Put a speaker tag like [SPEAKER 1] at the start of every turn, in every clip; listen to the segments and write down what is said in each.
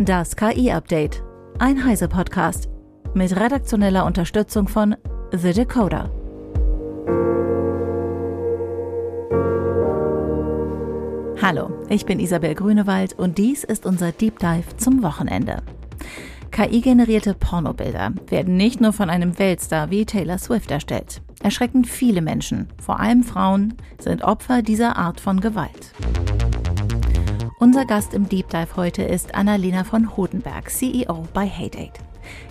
[SPEAKER 1] Das KI-Update. Ein Heise-Podcast. Mit redaktioneller Unterstützung von The Decoder. Hallo, ich bin Isabel Grünewald und dies ist unser Deep Dive zum Wochenende. KI-generierte Pornobilder werden nicht nur von einem Weltstar wie Taylor Swift erstellt. Erschreckend viele Menschen, vor allem Frauen, sind Opfer dieser Art von Gewalt. Unser Gast im Deep Dive heute ist Annalena von Hodenberg, CEO bei HateAid.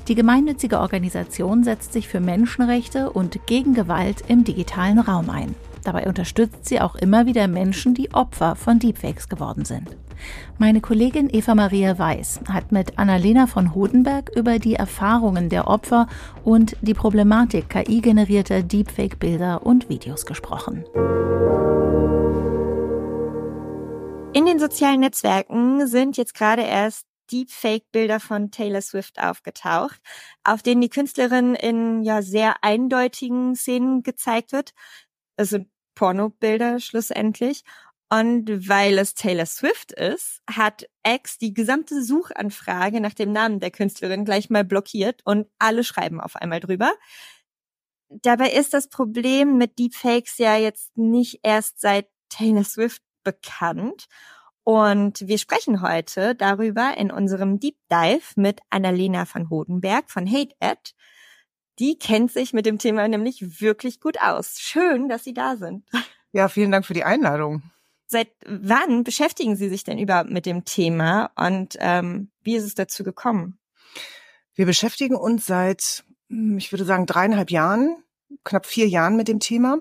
[SPEAKER 1] Die gemeinnützige Organisation setzt sich für Menschenrechte und gegen Gewalt im digitalen Raum ein. Dabei unterstützt sie auch immer wieder Menschen, die Opfer von Deepfakes geworden sind. Meine Kollegin Eva Maria Weiß hat mit Annalena von Hodenberg über die Erfahrungen der Opfer und die Problematik KI-generierter Deepfake-Bilder und Videos gesprochen.
[SPEAKER 2] In den sozialen Netzwerken sind jetzt gerade erst Deepfake-Bilder von Taylor Swift aufgetaucht, auf denen die Künstlerin in ja sehr eindeutigen Szenen gezeigt wird. Also Pornobilder schlussendlich. Und weil es Taylor Swift ist, hat X die gesamte Suchanfrage nach dem Namen der Künstlerin gleich mal blockiert und alle schreiben auf einmal drüber. Dabei ist das Problem mit Deepfakes ja jetzt nicht erst seit Taylor Swift bekannt. Und wir sprechen heute darüber in unserem Deep Dive mit Annalena van Hodenberg von Hate Ed. Die kennt sich mit dem Thema nämlich wirklich gut aus. Schön, dass Sie da sind.
[SPEAKER 3] Ja, vielen Dank für die Einladung.
[SPEAKER 2] Seit wann beschäftigen Sie sich denn überhaupt mit dem Thema und ähm, wie ist es dazu gekommen?
[SPEAKER 3] Wir beschäftigen uns seit, hm, ich würde sagen, dreieinhalb Jahren, knapp vier Jahren mit dem Thema.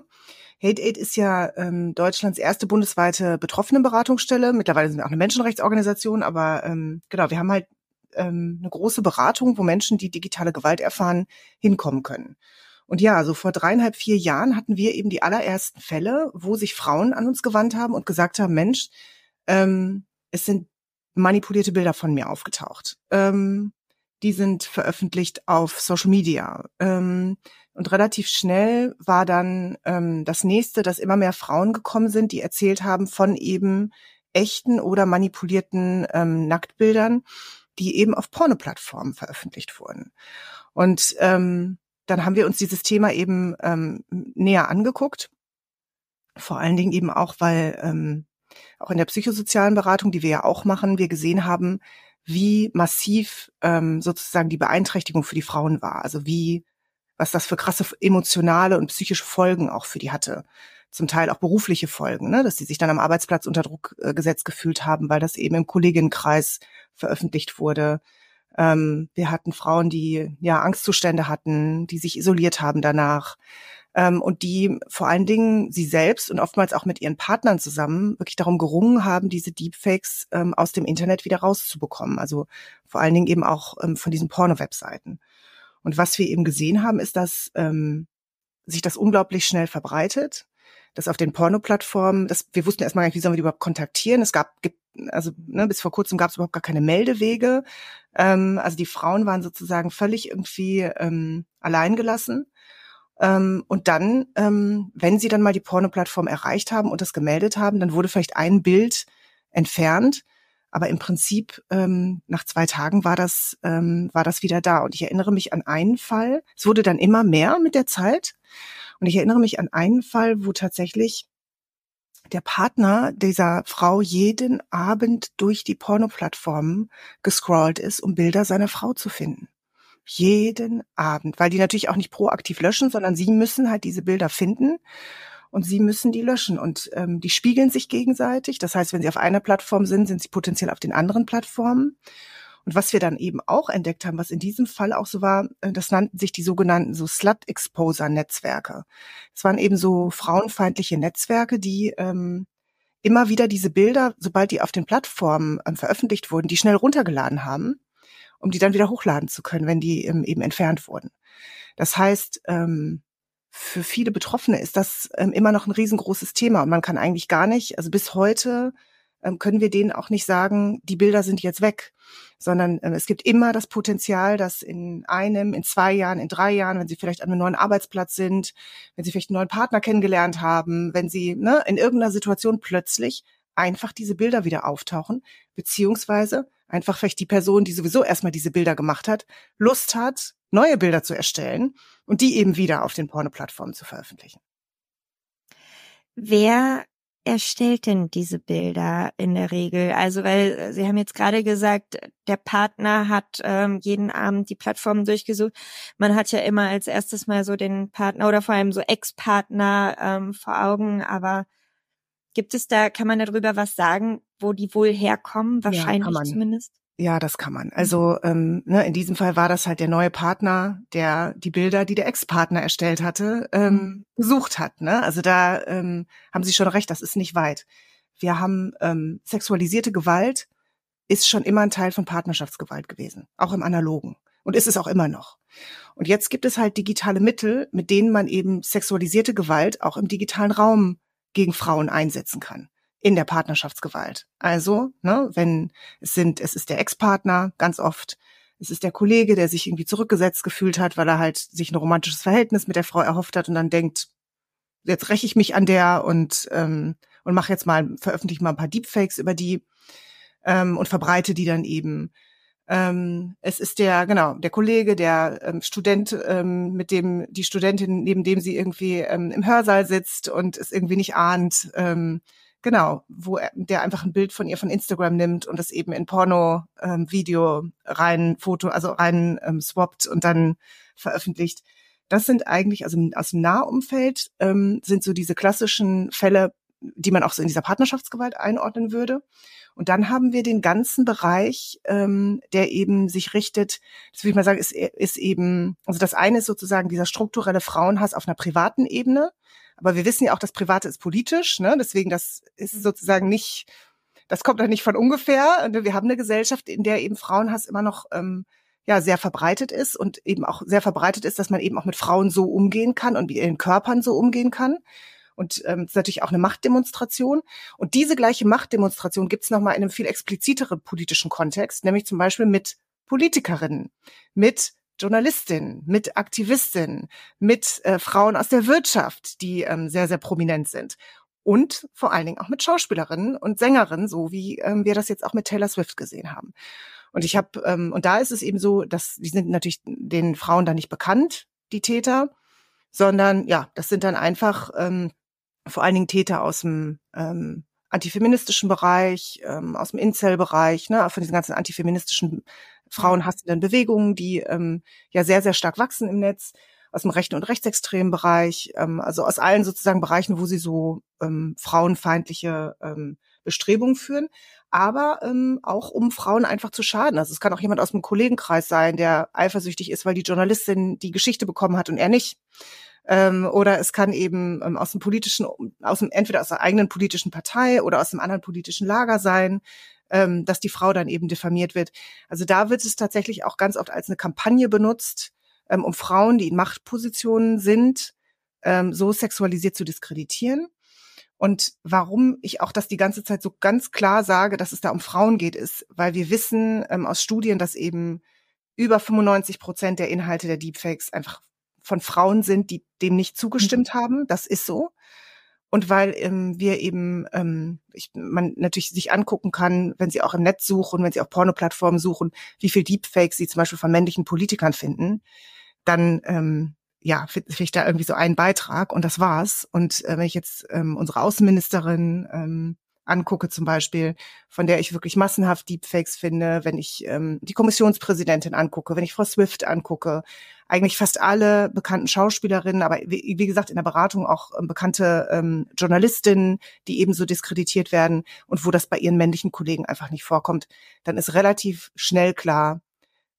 [SPEAKER 3] Hate Aid ist ja ähm, Deutschlands erste bundesweite Betroffenenberatungsstelle. Mittlerweile sind wir auch eine Menschenrechtsorganisation, aber ähm, genau, wir haben halt ähm, eine große Beratung, wo Menschen, die digitale Gewalt erfahren, hinkommen können. Und ja, so vor dreieinhalb, vier Jahren hatten wir eben die allerersten Fälle, wo sich Frauen an uns gewandt haben und gesagt haben, Mensch, ähm, es sind manipulierte Bilder von mir aufgetaucht. Ähm, die sind veröffentlicht auf Social Media. Ähm, und relativ schnell war dann ähm, das nächste, dass immer mehr Frauen gekommen sind, die erzählt haben von eben echten oder manipulierten ähm, Nacktbildern, die eben auf Pornoplattformen veröffentlicht wurden. Und ähm, dann haben wir uns dieses Thema eben ähm, näher angeguckt. Vor allen Dingen eben auch, weil ähm, auch in der psychosozialen Beratung, die wir ja auch machen, wir gesehen haben, wie massiv ähm, sozusagen die Beeinträchtigung für die Frauen war. Also wie was das für krasse emotionale und psychische Folgen auch für die hatte. Zum Teil auch berufliche Folgen, ne? dass sie sich dann am Arbeitsplatz unter Druck äh, gesetzt gefühlt haben, weil das eben im Kolleginnenkreis veröffentlicht wurde. Ähm, wir hatten Frauen, die ja Angstzustände hatten, die sich isoliert haben danach ähm, und die vor allen Dingen sie selbst und oftmals auch mit ihren Partnern zusammen wirklich darum gerungen haben, diese Deepfakes ähm, aus dem Internet wieder rauszubekommen. Also vor allen Dingen eben auch ähm, von diesen Porno-Webseiten. Und was wir eben gesehen haben, ist, dass ähm, sich das unglaublich schnell verbreitet, dass auf den Porno-Plattformen, das, wir wussten erstmal gar nicht, wie sollen wir die überhaupt kontaktieren. Es gab, gibt, also ne, bis vor kurzem gab es überhaupt gar keine Meldewege. Ähm, also die Frauen waren sozusagen völlig irgendwie ähm, alleingelassen. Ähm, und dann, ähm, wenn sie dann mal die Porno-Plattform erreicht haben und das gemeldet haben, dann wurde vielleicht ein Bild entfernt aber im Prinzip ähm, nach zwei Tagen war das ähm, war das wieder da. Und ich erinnere mich an einen Fall. Es wurde dann immer mehr mit der Zeit. Und ich erinnere mich an einen Fall, wo tatsächlich der Partner dieser Frau jeden Abend durch die Pornoplattformen gescrollt ist, um Bilder seiner Frau zu finden. Jeden Abend, weil die natürlich auch nicht proaktiv löschen, sondern sie müssen halt diese Bilder finden und sie müssen die löschen. Und ähm, die spiegeln sich gegenseitig. Das heißt, wenn sie auf einer Plattform sind, sind sie potenziell auf den anderen Plattformen. Und was wir dann eben auch entdeckt haben, was in diesem Fall auch so war, äh, das nannten sich die sogenannten so Slut-Exposer-Netzwerke. Es waren eben so frauenfeindliche Netzwerke, die ähm, immer wieder diese Bilder, sobald die auf den Plattformen ähm, veröffentlicht wurden, die schnell runtergeladen haben, um die dann wieder hochladen zu können, wenn die ähm, eben entfernt wurden. Das heißt, ähm, für viele Betroffene ist das ähm, immer noch ein riesengroßes Thema. Und man kann eigentlich gar nicht, also bis heute ähm, können wir denen auch nicht sagen, die Bilder sind jetzt weg, sondern ähm, es gibt immer das Potenzial, dass in einem, in zwei Jahren, in drei Jahren, wenn sie vielleicht an einem neuen Arbeitsplatz sind, wenn sie vielleicht einen neuen Partner kennengelernt haben, wenn sie ne, in irgendeiner Situation plötzlich einfach diese Bilder wieder auftauchen, beziehungsweise einfach vielleicht die Person, die sowieso erstmal diese Bilder gemacht hat, Lust hat, neue Bilder zu erstellen und die eben wieder auf den Porno-Plattformen zu veröffentlichen.
[SPEAKER 2] Wer erstellt denn diese Bilder in der Regel? Also, weil äh, Sie haben jetzt gerade gesagt, der Partner hat ähm, jeden Abend die Plattform durchgesucht. Man hat ja immer als erstes mal so den Partner oder vor allem so Ex-Partner ähm, vor Augen, aber gibt es da, kann man darüber was sagen, wo die wohl herkommen? Wahrscheinlich ja, zumindest.
[SPEAKER 3] Ja, das kann man. Also ähm, ne, in diesem Fall war das halt der neue Partner, der die Bilder, die der Ex-Partner erstellt hatte, ähm, mhm. gesucht hat. Ne? Also da ähm, haben Sie schon recht, das ist nicht weit. Wir haben ähm, sexualisierte Gewalt ist schon immer ein Teil von Partnerschaftsgewalt gewesen, auch im Analogen. Und ist es auch immer noch. Und jetzt gibt es halt digitale Mittel, mit denen man eben sexualisierte Gewalt auch im digitalen Raum gegen Frauen einsetzen kann in der Partnerschaftsgewalt. Also, ne, wenn es sind, es ist der Ex-Partner ganz oft, es ist der Kollege, der sich irgendwie zurückgesetzt gefühlt hat, weil er halt sich ein romantisches Verhältnis mit der Frau erhofft hat und dann denkt, jetzt räche ich mich an der und ähm, und mache jetzt mal, veröffentliche mal ein paar Deepfakes über die ähm, und verbreite die dann eben. Ähm, es ist der, genau, der Kollege, der ähm, Student, ähm, mit dem die Studentin, neben dem sie irgendwie ähm, im Hörsaal sitzt und es irgendwie nicht ahnt, ähm, Genau, wo er, der einfach ein Bild von ihr von Instagram nimmt und das eben in Porno-Video ähm, rein Foto, also rein ähm, swappt und dann veröffentlicht. Das sind eigentlich, also aus dem Nahumfeld ähm, sind so diese klassischen Fälle, die man auch so in dieser Partnerschaftsgewalt einordnen würde. Und dann haben wir den ganzen Bereich, ähm, der eben sich richtet, das würde ich mal sagen, ist, ist eben, also das eine ist sozusagen dieser strukturelle Frauenhass auf einer privaten Ebene. Aber wir wissen ja auch, das Private ist politisch, ne? Deswegen, das ist sozusagen nicht, das kommt doch nicht von ungefähr. Wir haben eine Gesellschaft, in der eben Frauenhass immer noch ähm, ja sehr verbreitet ist und eben auch sehr verbreitet ist, dass man eben auch mit Frauen so umgehen kann und mit ihren Körpern so umgehen kann. Und ähm, ist natürlich auch eine Machtdemonstration. Und diese gleiche Machtdemonstration gibt es nochmal in einem viel expliziteren politischen Kontext, nämlich zum Beispiel mit Politikerinnen, mit Journalistinnen, mit Aktivistinnen, mit äh, Frauen aus der Wirtschaft, die ähm, sehr, sehr prominent sind. Und vor allen Dingen auch mit Schauspielerinnen und Sängerinnen, so wie ähm, wir das jetzt auch mit Taylor Swift gesehen haben. Und ich habe, ähm, und da ist es eben so, dass die sind natürlich den Frauen da nicht bekannt, die Täter, sondern ja, das sind dann einfach ähm, vor allen Dingen Täter aus dem ähm, antifeministischen Bereich, ähm, aus dem Incel-Bereich, ne, von diesen ganzen antifeministischen frauenhassenden Bewegungen, die ähm, ja sehr, sehr stark wachsen im Netz, aus dem rechten und rechtsextremen Bereich, ähm, also aus allen sozusagen Bereichen, wo sie so ähm, frauenfeindliche ähm, Bestrebungen führen, aber ähm, auch um Frauen einfach zu schaden. Also es kann auch jemand aus dem Kollegenkreis sein, der eifersüchtig ist, weil die Journalistin die Geschichte bekommen hat und er nicht. Ähm, oder es kann eben ähm, aus dem politischen, aus dem, entweder aus der eigenen politischen Partei oder aus einem anderen politischen Lager sein, ähm, dass die Frau dann eben diffamiert wird. Also da wird es tatsächlich auch ganz oft als eine Kampagne benutzt, ähm, um Frauen, die in Machtpositionen sind, ähm, so sexualisiert zu diskreditieren. Und warum ich auch das die ganze Zeit so ganz klar sage, dass es da um Frauen geht, ist, weil wir wissen ähm, aus Studien, dass eben über 95 Prozent der Inhalte der Deepfakes einfach von Frauen sind, die dem nicht zugestimmt mhm. haben. Das ist so. Und weil ähm, wir eben, ähm, ich, man natürlich sich angucken kann, wenn sie auch im Netz suchen, wenn sie auf Pornoplattformen suchen, wie viel Deepfakes sie zum Beispiel von männlichen Politikern finden, dann ähm, ja, finde ich da irgendwie so einen Beitrag und das war's. Und äh, wenn ich jetzt ähm, unsere Außenministerin ähm, angucke zum Beispiel, von der ich wirklich massenhaft Deepfakes finde, wenn ich ähm, die Kommissionspräsidentin angucke, wenn ich Frau Swift angucke, eigentlich fast alle bekannten Schauspielerinnen, aber wie, wie gesagt in der Beratung auch ähm, bekannte ähm, Journalistinnen, die ebenso diskreditiert werden und wo das bei ihren männlichen Kollegen einfach nicht vorkommt, dann ist relativ schnell klar,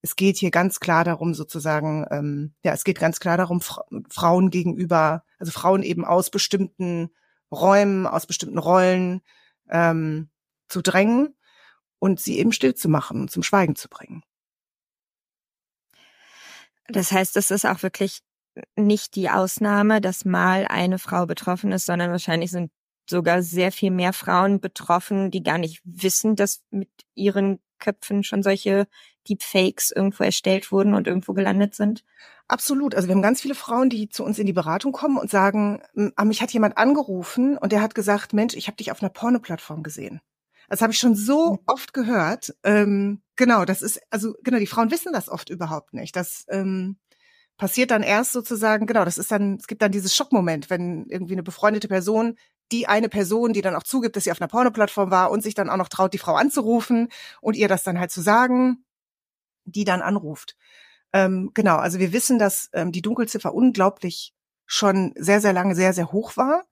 [SPEAKER 3] es geht hier ganz klar darum, sozusagen, ähm, ja, es geht ganz klar darum, Fra Frauen gegenüber, also Frauen eben aus bestimmten Räumen, aus bestimmten Rollen ähm, zu drängen und sie eben still zu machen und zum Schweigen zu bringen.
[SPEAKER 2] Das heißt, es ist auch wirklich nicht die Ausnahme, dass mal eine Frau betroffen ist, sondern wahrscheinlich sind sogar sehr viel mehr Frauen betroffen, die gar nicht wissen, dass mit ihren Köpfen schon solche Deepfakes irgendwo erstellt wurden und irgendwo gelandet sind?
[SPEAKER 3] Absolut. Also wir haben ganz viele Frauen, die zu uns in die Beratung kommen und sagen, ah, mich hat jemand angerufen und der hat gesagt, Mensch, ich habe dich auf einer Porno-Plattform gesehen. Das habe ich schon so oft gehört. Ähm, genau, das ist, also genau, die Frauen wissen das oft überhaupt nicht. Das ähm, passiert dann erst sozusagen, genau, das ist dann, es gibt dann dieses Schockmoment, wenn irgendwie eine befreundete Person, die eine Person, die dann auch zugibt, dass sie auf einer Pornoplattform war und sich dann auch noch traut, die Frau anzurufen und ihr das dann halt zu sagen, die dann anruft. Ähm, genau, also wir wissen, dass ähm, die Dunkelziffer unglaublich schon sehr, sehr lange sehr, sehr hoch war.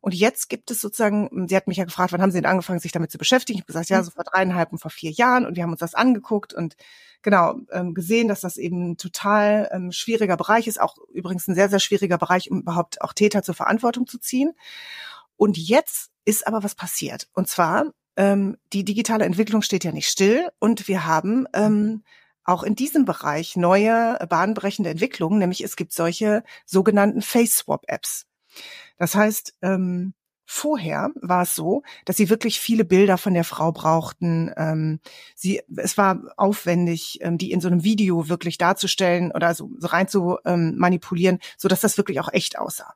[SPEAKER 3] Und jetzt gibt es sozusagen, sie hat mich ja gefragt, wann haben Sie denn angefangen, sich damit zu beschäftigen? Ich habe gesagt, ja, mhm. so vor dreieinhalb und vor vier Jahren. Und wir haben uns das angeguckt und genau ähm, gesehen, dass das eben ein total ähm, schwieriger Bereich ist. Auch übrigens ein sehr, sehr schwieriger Bereich, um überhaupt auch Täter zur Verantwortung zu ziehen. Und jetzt ist aber was passiert. Und zwar, ähm, die digitale Entwicklung steht ja nicht still. Und wir haben ähm, auch in diesem Bereich neue bahnbrechende Entwicklungen, nämlich es gibt solche sogenannten Face-Swap-Apps. Das heißt, ähm, Vorher war es so, dass sie wirklich viele Bilder von der Frau brauchten. Ähm, sie, es war aufwendig, ähm, die in so einem Video wirklich darzustellen oder so, so rein zu ähm, manipulieren, so dass das wirklich auch echt aussah.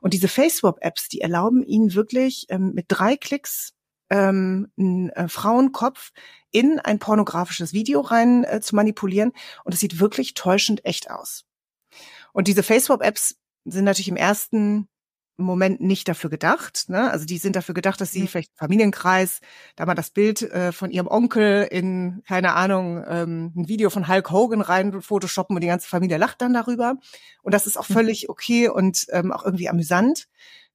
[SPEAKER 3] Und diese FaceSwap-Apps, die erlauben ihnen wirklich ähm, mit drei Klicks ähm, einen äh, Frauenkopf in ein pornografisches Video rein äh, zu manipulieren. Und es sieht wirklich täuschend echt aus. Und diese FaceSwap-Apps sind natürlich im ersten Moment nicht dafür gedacht. Ne? Also die sind dafür gedacht, dass sie mhm. vielleicht Familienkreis, da mal das Bild äh, von ihrem Onkel in, keine Ahnung, ähm, ein Video von Hulk Hogan rein photoshoppen und die ganze Familie lacht dann darüber. Und das ist auch mhm. völlig okay und ähm, auch irgendwie amüsant.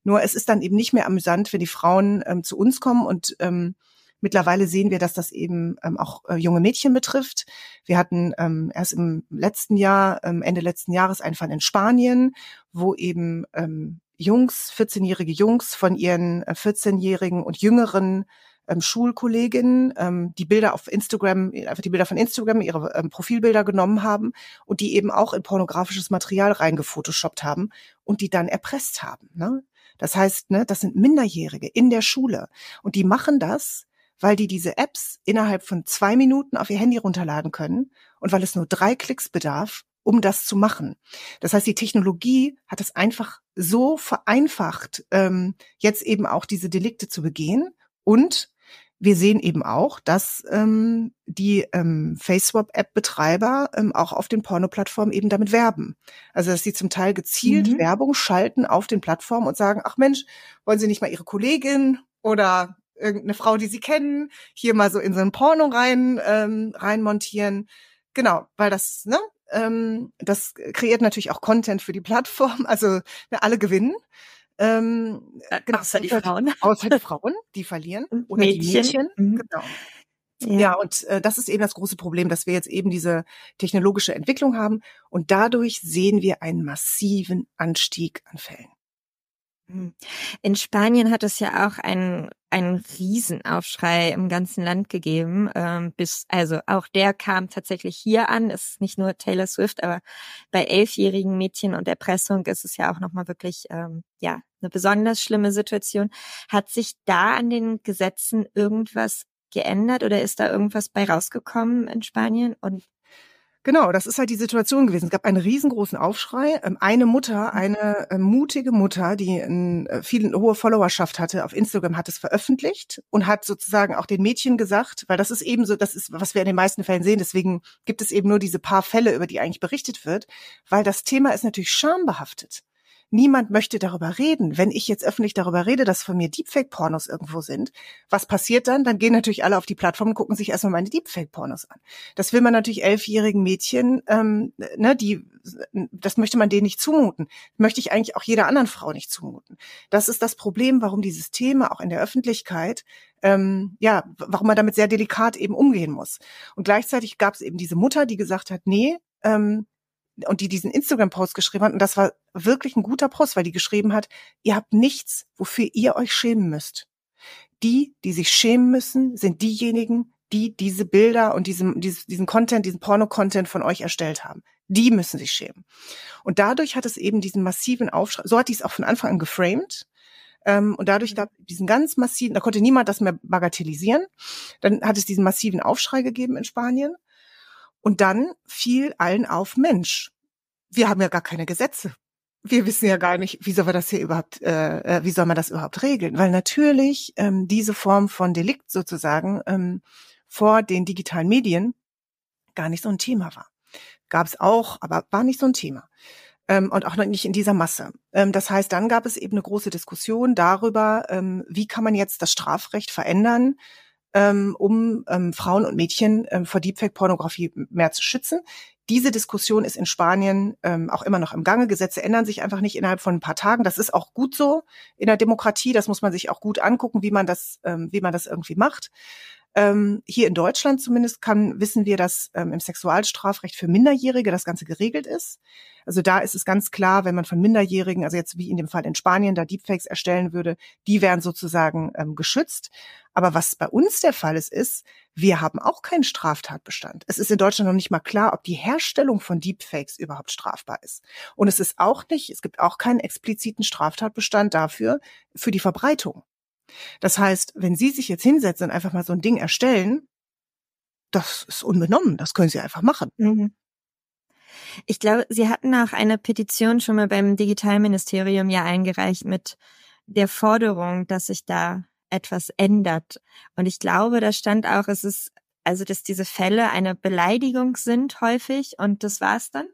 [SPEAKER 3] Nur es ist dann eben nicht mehr amüsant, wenn die Frauen ähm, zu uns kommen und ähm, Mittlerweile sehen wir, dass das eben ähm, auch äh, junge Mädchen betrifft. Wir hatten ähm, erst im letzten Jahr, ähm, Ende letzten Jahres, einen Fall in Spanien, wo eben ähm, Jungs, 14-jährige Jungs von ihren 14-jährigen äh, und jüngeren ähm, Schulkolleginnen ähm, die Bilder auf Instagram, einfach die Bilder von Instagram, ihre ähm, Profilbilder genommen haben und die eben auch in pornografisches Material reingefotoshoppt haben und die dann erpresst haben. Ne? Das heißt, ne, das sind Minderjährige in der Schule und die machen das, weil die diese Apps innerhalb von zwei Minuten auf ihr Handy runterladen können und weil es nur drei Klicks bedarf, um das zu machen. Das heißt, die Technologie hat es einfach so vereinfacht, ähm, jetzt eben auch diese Delikte zu begehen. Und wir sehen eben auch, dass ähm, die ähm, FaceSwap-App-Betreiber ähm, auch auf den Porno-Plattformen eben damit werben. Also dass sie zum Teil gezielt mhm. Werbung schalten auf den Plattformen und sagen, ach Mensch, wollen Sie nicht mal Ihre Kollegin oder irgendeine Frau, die Sie kennen, hier mal so in so ein Porno rein ähm, reinmontieren. Genau, weil das, ne, ähm, das kreiert natürlich auch Content für die Plattform. Also ne, alle gewinnen. Ähm,
[SPEAKER 2] äh, genau, außer die Frauen.
[SPEAKER 3] Außer die Frauen, die verlieren.
[SPEAKER 2] Oder Mädchen. die Mädchen. Mhm.
[SPEAKER 3] Genau. Ja. ja, und äh, das ist eben das große Problem, dass wir jetzt eben diese technologische Entwicklung haben und dadurch sehen wir einen massiven Anstieg an Fällen.
[SPEAKER 2] Hm. In Spanien hat es ja auch einen, einen Riesenaufschrei im ganzen Land gegeben. Ähm, bis, also auch der kam tatsächlich hier an. Es ist nicht nur Taylor Swift, aber bei elfjährigen Mädchen und Erpressung ist es ja auch nochmal wirklich ähm, ja eine besonders schlimme Situation. Hat sich da an den Gesetzen irgendwas geändert oder ist da irgendwas bei rausgekommen in Spanien? Und
[SPEAKER 3] Genau, das ist halt die Situation gewesen. Es gab einen riesengroßen Aufschrei. Ähm, eine Mutter, mhm. eine äh, mutige Mutter, die eine äh, viel hohe Followerschaft hatte auf Instagram, hat es veröffentlicht und hat sozusagen auch den Mädchen gesagt, weil das ist eben so, das ist, was wir in den meisten Fällen sehen. Deswegen gibt es eben nur diese paar Fälle, über die eigentlich berichtet wird, weil das Thema ist natürlich schambehaftet. Niemand möchte darüber reden. Wenn ich jetzt öffentlich darüber rede, dass von mir Deepfake-Pornos irgendwo sind, was passiert dann? Dann gehen natürlich alle auf die Plattform und gucken sich erstmal meine Deepfake-Pornos an. Das will man natürlich elfjährigen Mädchen, ähm, ne, die, das möchte man denen nicht zumuten. Möchte ich eigentlich auch jeder anderen Frau nicht zumuten. Das ist das Problem, warum dieses Thema auch in der Öffentlichkeit ähm, ja, warum man damit sehr delikat eben umgehen muss. Und gleichzeitig gab es eben diese Mutter, die gesagt hat, nee, ähm, und die diesen Instagram-Post geschrieben hat. Und das war wirklich ein guter Post, weil die geschrieben hat, ihr habt nichts, wofür ihr euch schämen müsst. Die, die sich schämen müssen, sind diejenigen, die diese Bilder und diesen, diesen Content, diesen Porno-Content von euch erstellt haben. Die müssen sich schämen. Und dadurch hat es eben diesen massiven Aufschrei, so hat die es auch von Anfang an geframed. Ähm, und dadurch da diesen ganz massiven, da konnte niemand das mehr bagatellisieren. Dann hat es diesen massiven Aufschrei gegeben in Spanien. Und dann fiel allen auf, Mensch, wir haben ja gar keine Gesetze. wir wissen ja gar nicht, wie soll man das hier überhaupt, äh, äh, wie soll man das überhaupt regeln? Weil natürlich ähm, diese Form von Delikt sozusagen ähm, vor den digitalen Medien gar nicht so ein Thema war. Gab es auch, aber war nicht so ein Thema. Ähm, und auch noch nicht in dieser Masse. Ähm, das heißt, dann gab es eben eine große Diskussion darüber, ähm, wie kann man jetzt das Strafrecht verändern, ähm, um ähm, Frauen und Mädchen ähm, vor Deepfake-Pornografie mehr zu schützen. Diese Diskussion ist in Spanien ähm, auch immer noch im Gange. Gesetze ändern sich einfach nicht innerhalb von ein paar Tagen. Das ist auch gut so in der Demokratie. Das muss man sich auch gut angucken, wie man das, ähm, wie man das irgendwie macht. Ähm, hier in Deutschland zumindest kann, wissen wir, dass ähm, im Sexualstrafrecht für Minderjährige das Ganze geregelt ist. Also da ist es ganz klar, wenn man von Minderjährigen, also jetzt wie in dem Fall in Spanien, da Deepfakes erstellen würde, die wären sozusagen ähm, geschützt. Aber was bei uns der Fall ist, ist, wir haben auch keinen Straftatbestand. Es ist in Deutschland noch nicht mal klar, ob die Herstellung von Deepfakes überhaupt strafbar ist. Und es ist auch nicht, es gibt auch keinen expliziten Straftatbestand dafür, für die Verbreitung. Das heißt, wenn Sie sich jetzt hinsetzen und einfach mal so ein Ding erstellen, das ist unbenommen, das können Sie einfach machen. Mhm.
[SPEAKER 2] Ich glaube, Sie hatten auch eine Petition schon mal beim Digitalministerium ja eingereicht mit der Forderung, dass sich da etwas ändert. Und ich glaube, da stand auch, es ist, also, dass diese Fälle eine Beleidigung sind häufig und das war's dann?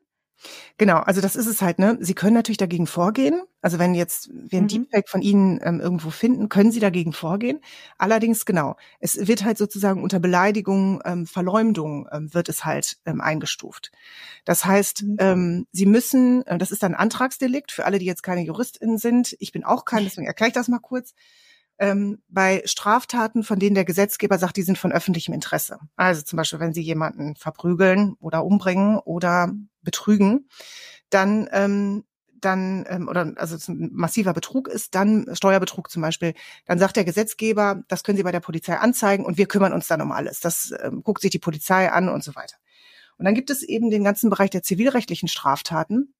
[SPEAKER 3] Genau, also das ist es halt, ne? Sie können natürlich dagegen vorgehen. Also wenn jetzt wir ein mhm. Deepfake von Ihnen ähm, irgendwo finden, können Sie dagegen vorgehen. Allerdings, genau, es wird halt sozusagen unter Beleidigung, ähm, Verleumdung ähm, wird es halt ähm, eingestuft. Das heißt, mhm. ähm, Sie müssen, äh, das ist ein Antragsdelikt für alle, die jetzt keine JuristInnen sind. Ich bin auch kein, deswegen erkläre ich das mal kurz ähm, bei Straftaten, von denen der Gesetzgeber sagt, die sind von öffentlichem Interesse. Also zum Beispiel, wenn Sie jemanden verprügeln oder umbringen oder betrügen, dann ähm, dann ähm, oder also massiver Betrug ist, dann Steuerbetrug zum Beispiel, dann sagt der Gesetzgeber, das können Sie bei der Polizei anzeigen und wir kümmern uns dann um alles. Das ähm, guckt sich die Polizei an und so weiter. Und dann gibt es eben den ganzen Bereich der zivilrechtlichen Straftaten,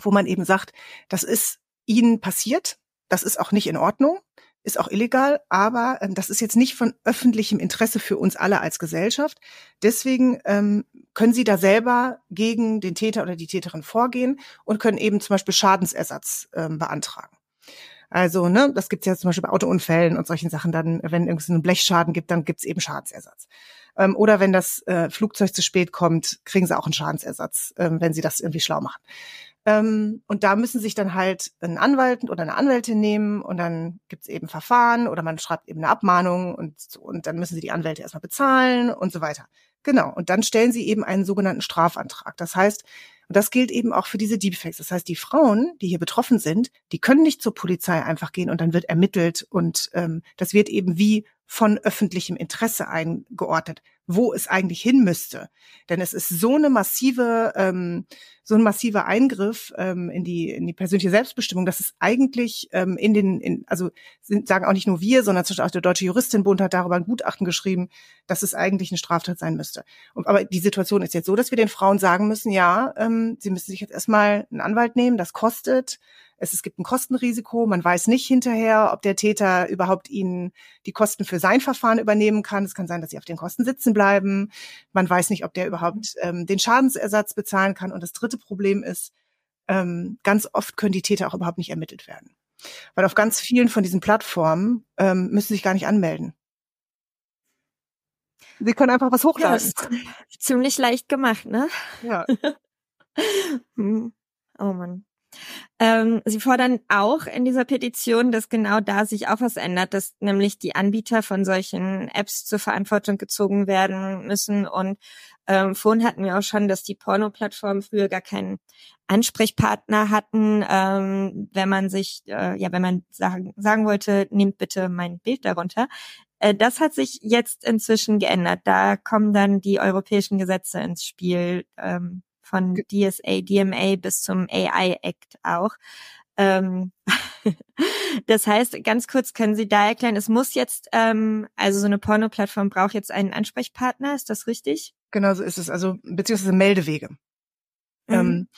[SPEAKER 3] wo man eben sagt, das ist Ihnen passiert, das ist auch nicht in Ordnung ist auch illegal, aber ähm, das ist jetzt nicht von öffentlichem Interesse für uns alle als Gesellschaft. Deswegen ähm, können Sie da selber gegen den Täter oder die Täterin vorgehen und können eben zum Beispiel Schadensersatz ähm, beantragen. Also, ne, das gibt's ja zum Beispiel bei Autounfällen und solchen Sachen. Dann, wenn irgendwie einen Blechschaden gibt, dann gibt's eben Schadensersatz. Ähm, oder wenn das äh, Flugzeug zu spät kommt, kriegen sie auch einen Schadensersatz, ähm, wenn sie das irgendwie schlau machen. Ähm, und da müssen sich dann halt ein Anwalt oder eine Anwältin nehmen und dann gibt's eben Verfahren oder man schreibt eben eine Abmahnung und, und dann müssen sie die Anwälte erstmal bezahlen und so weiter. Genau. Und dann stellen sie eben einen sogenannten Strafantrag. Das heißt, und das gilt eben auch für diese Deepfakes. Das heißt, die Frauen, die hier betroffen sind, die können nicht zur Polizei einfach gehen und dann wird ermittelt und ähm, das wird eben wie von öffentlichem Interesse eingeordnet wo es eigentlich hin müsste. Denn es ist so eine massive, ähm, so ein massiver Eingriff ähm, in die in die persönliche Selbstbestimmung, dass es eigentlich ähm, in den, in, also sind, sagen auch nicht nur wir, sondern zum Beispiel auch der Deutsche Juristinbund hat darüber ein Gutachten geschrieben, dass es eigentlich eine Straftat sein müsste. Und, aber die Situation ist jetzt so, dass wir den Frauen sagen müssen, ja, ähm, sie müssen sich jetzt erstmal einen Anwalt nehmen, das kostet es, es gibt ein Kostenrisiko. Man weiß nicht hinterher, ob der Täter überhaupt ihnen die Kosten für sein Verfahren übernehmen kann. Es kann sein, dass sie auf den Kosten sitzen bleiben. Man weiß nicht, ob der überhaupt ähm, den Schadensersatz bezahlen kann. Und das dritte Problem ist, ähm, ganz oft können die Täter auch überhaupt nicht ermittelt werden. Weil auf ganz vielen von diesen Plattformen ähm, müssen sich gar nicht anmelden. Sie können einfach was hochladen. Ja,
[SPEAKER 2] ziemlich leicht gemacht, ne?
[SPEAKER 3] Ja.
[SPEAKER 2] Hm. oh Mann. Ähm, sie fordern auch in dieser Petition, dass genau da sich auch was ändert, dass nämlich die Anbieter von solchen Apps zur Verantwortung gezogen werden müssen. Und ähm, vorhin hatten wir auch schon, dass die Porno-Plattformen früher gar keinen Ansprechpartner hatten, ähm, wenn man sich, äh, ja, wenn man sagen, sagen wollte, nehmt bitte mein Bild darunter. Äh, das hat sich jetzt inzwischen geändert. Da kommen dann die europäischen Gesetze ins Spiel. Ähm, von DSA, DMA bis zum AI Act auch. Ähm, das heißt, ganz kurz können Sie da erklären, es muss jetzt, ähm, also so eine Porno-Plattform braucht jetzt einen Ansprechpartner, ist das richtig?
[SPEAKER 3] Genau so ist es, also beziehungsweise Meldewege. Mhm. Ähm,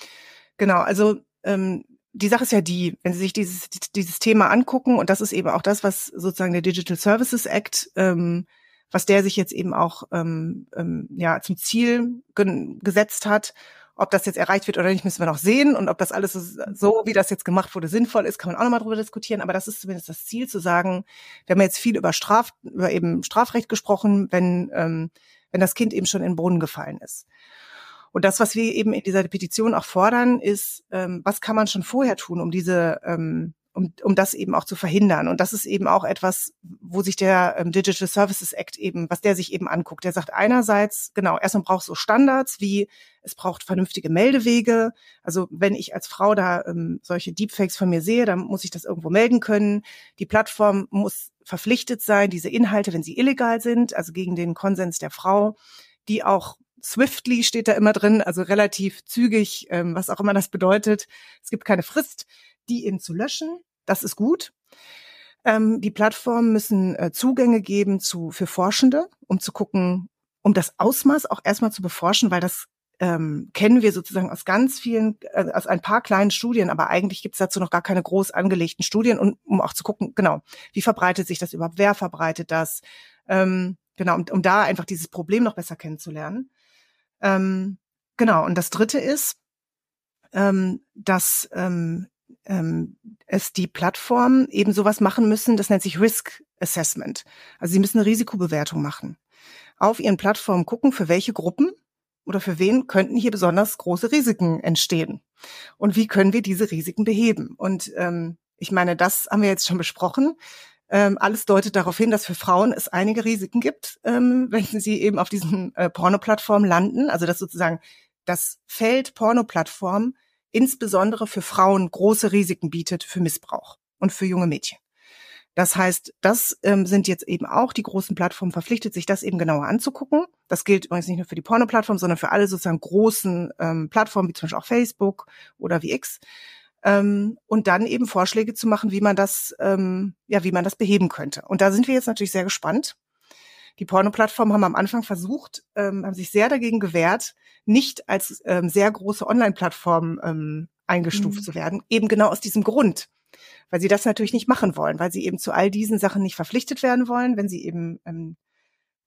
[SPEAKER 3] genau, also ähm, die Sache ist ja die, wenn Sie sich dieses, dieses Thema angucken, und das ist eben auch das, was sozusagen der Digital Services Act ähm, was der sich jetzt eben auch ähm, ähm, ja zum Ziel ge gesetzt hat ob das jetzt erreicht wird oder nicht, müssen wir noch sehen. Und ob das alles so, wie das jetzt gemacht wurde, sinnvoll ist, kann man auch nochmal drüber diskutieren. Aber das ist zumindest das Ziel, zu sagen, wir haben jetzt viel über Straf, über eben Strafrecht gesprochen, wenn, ähm, wenn das Kind eben schon in den Brunnen gefallen ist. Und das, was wir eben in dieser Petition auch fordern, ist, ähm, was kann man schon vorher tun, um diese ähm, um, um das eben auch zu verhindern. Und das ist eben auch etwas, wo sich der ähm, Digital Services Act eben, was der sich eben anguckt. Der sagt einerseits, genau, erstmal braucht so Standards wie es braucht vernünftige Meldewege. Also wenn ich als Frau da ähm, solche Deepfakes von mir sehe, dann muss ich das irgendwo melden können. Die Plattform muss verpflichtet sein, diese Inhalte, wenn sie illegal sind, also gegen den Konsens der Frau, die auch swiftly steht da immer drin, also relativ zügig, ähm, was auch immer das bedeutet. Es gibt keine Frist, die eben zu löschen. Das ist gut. Ähm, die Plattformen müssen äh, Zugänge geben zu für Forschende, um zu gucken, um das Ausmaß auch erstmal zu beforschen, weil das ähm, kennen wir sozusagen aus ganz vielen, äh, aus ein paar kleinen Studien, aber eigentlich gibt es dazu noch gar keine groß angelegten Studien, und, um auch zu gucken, genau, wie verbreitet sich das überhaupt, wer verbreitet das, ähm, genau, um, um da einfach dieses Problem noch besser kennenzulernen. Ähm, genau, und das Dritte ist, ähm, dass ähm, ähm, es die Plattformen eben sowas machen müssen, das nennt sich Risk Assessment. Also sie müssen eine Risikobewertung machen. Auf ihren Plattformen gucken, für welche Gruppen oder für wen könnten hier besonders große Risiken entstehen. Und wie können wir diese Risiken beheben? Und ähm, ich meine, das haben wir jetzt schon besprochen. Ähm, alles deutet darauf hin, dass für Frauen es einige Risiken gibt, ähm, wenn sie eben auf diesen äh, Pornoplattformen landen. Also dass sozusagen das Feld Pornoplattform insbesondere für Frauen große Risiken bietet für Missbrauch und für junge Mädchen. Das heißt, das ähm, sind jetzt eben auch die großen Plattformen verpflichtet, sich das eben genauer anzugucken. Das gilt übrigens nicht nur für die Porno-Plattform, sondern für alle sozusagen großen ähm, Plattformen, wie zum Beispiel auch Facebook oder wie X. Ähm, und dann eben Vorschläge zu machen, wie man das, ähm, ja, wie man das beheben könnte. Und da sind wir jetzt natürlich sehr gespannt. Die Porno-Plattformen haben am Anfang versucht, ähm, haben sich sehr dagegen gewehrt, nicht als ähm, sehr große Online-Plattform ähm, eingestuft mhm. zu werden, eben genau aus diesem Grund, weil sie das natürlich nicht machen wollen, weil sie eben zu all diesen Sachen nicht verpflichtet werden wollen. Wenn sie eben ähm,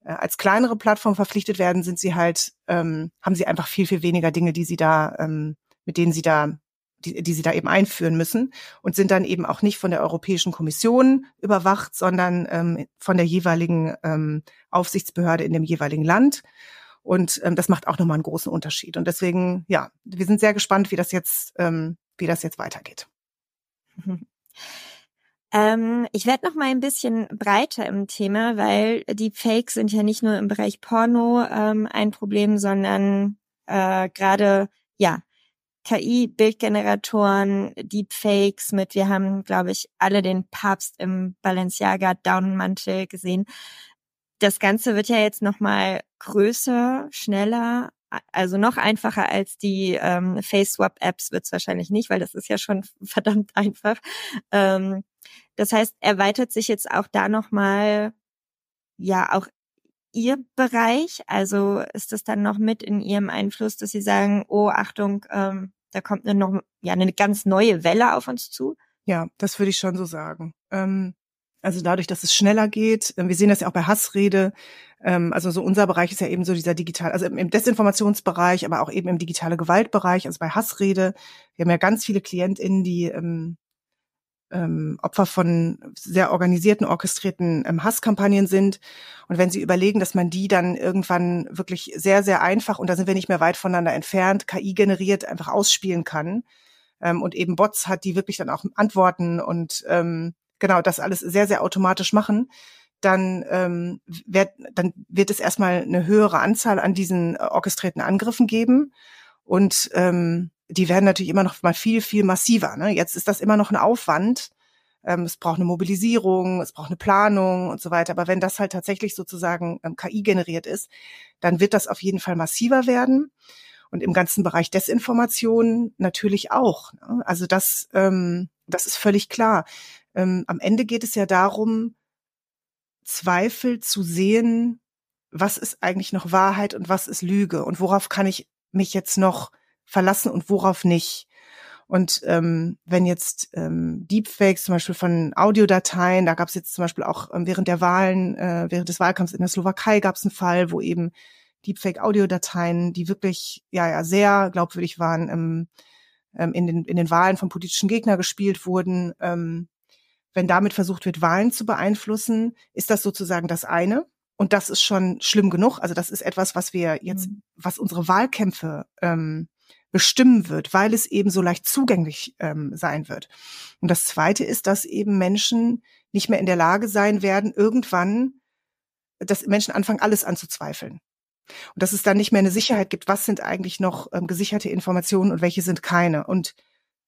[SPEAKER 3] äh, als kleinere Plattform verpflichtet werden, sind sie halt, ähm, haben sie einfach viel, viel weniger Dinge, die sie da, ähm, mit denen sie da die, die sie da eben einführen müssen und sind dann eben auch nicht von der Europäischen Kommission überwacht, sondern ähm, von der jeweiligen ähm, Aufsichtsbehörde in dem jeweiligen Land. Und ähm, das macht auch nochmal einen großen Unterschied. Und deswegen, ja, wir sind sehr gespannt, wie das jetzt, ähm, wie das jetzt weitergeht.
[SPEAKER 2] Ähm, ich werde noch mal ein bisschen breiter im Thema, weil die Fakes sind ja nicht nur im Bereich Porno ähm, ein Problem, sondern äh, gerade ja KI-Bildgeneratoren, Deepfakes mit, wir haben, glaube ich, alle den Papst im Balenciaga Daunenmantel gesehen. Das Ganze wird ja jetzt noch mal größer, schneller, also noch einfacher als die ähm, Face-Swap-Apps wird es wahrscheinlich nicht, weil das ist ja schon verdammt einfach. Ähm, das heißt, erweitert sich jetzt auch da noch mal ja auch Ihr Bereich? Also ist das dann noch mit in Ihrem Einfluss, dass Sie sagen, oh Achtung, ähm, da kommt eine noch ja eine ganz neue Welle auf uns zu.
[SPEAKER 3] Ja, das würde ich schon so sagen. Ähm, also dadurch, dass es schneller geht, äh, wir sehen das ja auch bei Hassrede. Ähm, also so unser Bereich ist ja eben so dieser digital, also im Desinformationsbereich, aber auch eben im digitale Gewaltbereich, also bei Hassrede. Wir haben ja ganz viele KlientInnen, die ähm, Opfer von sehr organisierten, orchestrierten ähm, Hasskampagnen sind. Und wenn Sie überlegen, dass man die dann irgendwann wirklich sehr, sehr einfach, und da sind wir nicht mehr weit voneinander entfernt, KI generiert, einfach ausspielen kann ähm, und eben Bots hat, die wirklich dann auch Antworten und ähm, genau das alles sehr, sehr automatisch machen, dann, ähm, wird, dann wird es erstmal eine höhere Anzahl an diesen äh, orchestrierten Angriffen geben. Und ähm, die werden natürlich immer noch mal viel, viel massiver. Ne? Jetzt ist das immer noch ein Aufwand. Ähm, es braucht eine Mobilisierung, es braucht eine Planung und so weiter. Aber wenn das halt tatsächlich sozusagen ähm, KI generiert ist, dann wird das auf jeden Fall massiver werden. Und im ganzen Bereich Desinformation natürlich auch. Ne? Also das, ähm, das ist völlig klar. Ähm, am Ende geht es ja darum, Zweifel zu sehen, was ist eigentlich noch Wahrheit und was ist Lüge und worauf kann ich mich jetzt noch verlassen und worauf nicht. Und ähm, wenn jetzt ähm, Deepfakes zum Beispiel von Audiodateien, da gab es jetzt zum Beispiel auch ähm, während der Wahlen, äh, während des Wahlkampfs in der Slowakei gab es einen Fall, wo eben Deepfake-Audiodateien, die wirklich ja ja sehr glaubwürdig waren, ähm, ähm, in den in den Wahlen von politischen Gegnern gespielt wurden. Ähm, wenn damit versucht wird, Wahlen zu beeinflussen, ist das sozusagen das eine. Und das ist schon schlimm genug. Also das ist etwas, was wir jetzt, mhm. was unsere Wahlkämpfe ähm, bestimmen wird, weil es eben so leicht zugänglich ähm, sein wird. Und das Zweite ist, dass eben Menschen nicht mehr in der Lage sein werden, irgendwann, dass Menschen anfangen, alles anzuzweifeln. Und dass es dann nicht mehr eine Sicherheit gibt, was sind eigentlich noch ähm, gesicherte Informationen und welche sind keine. Und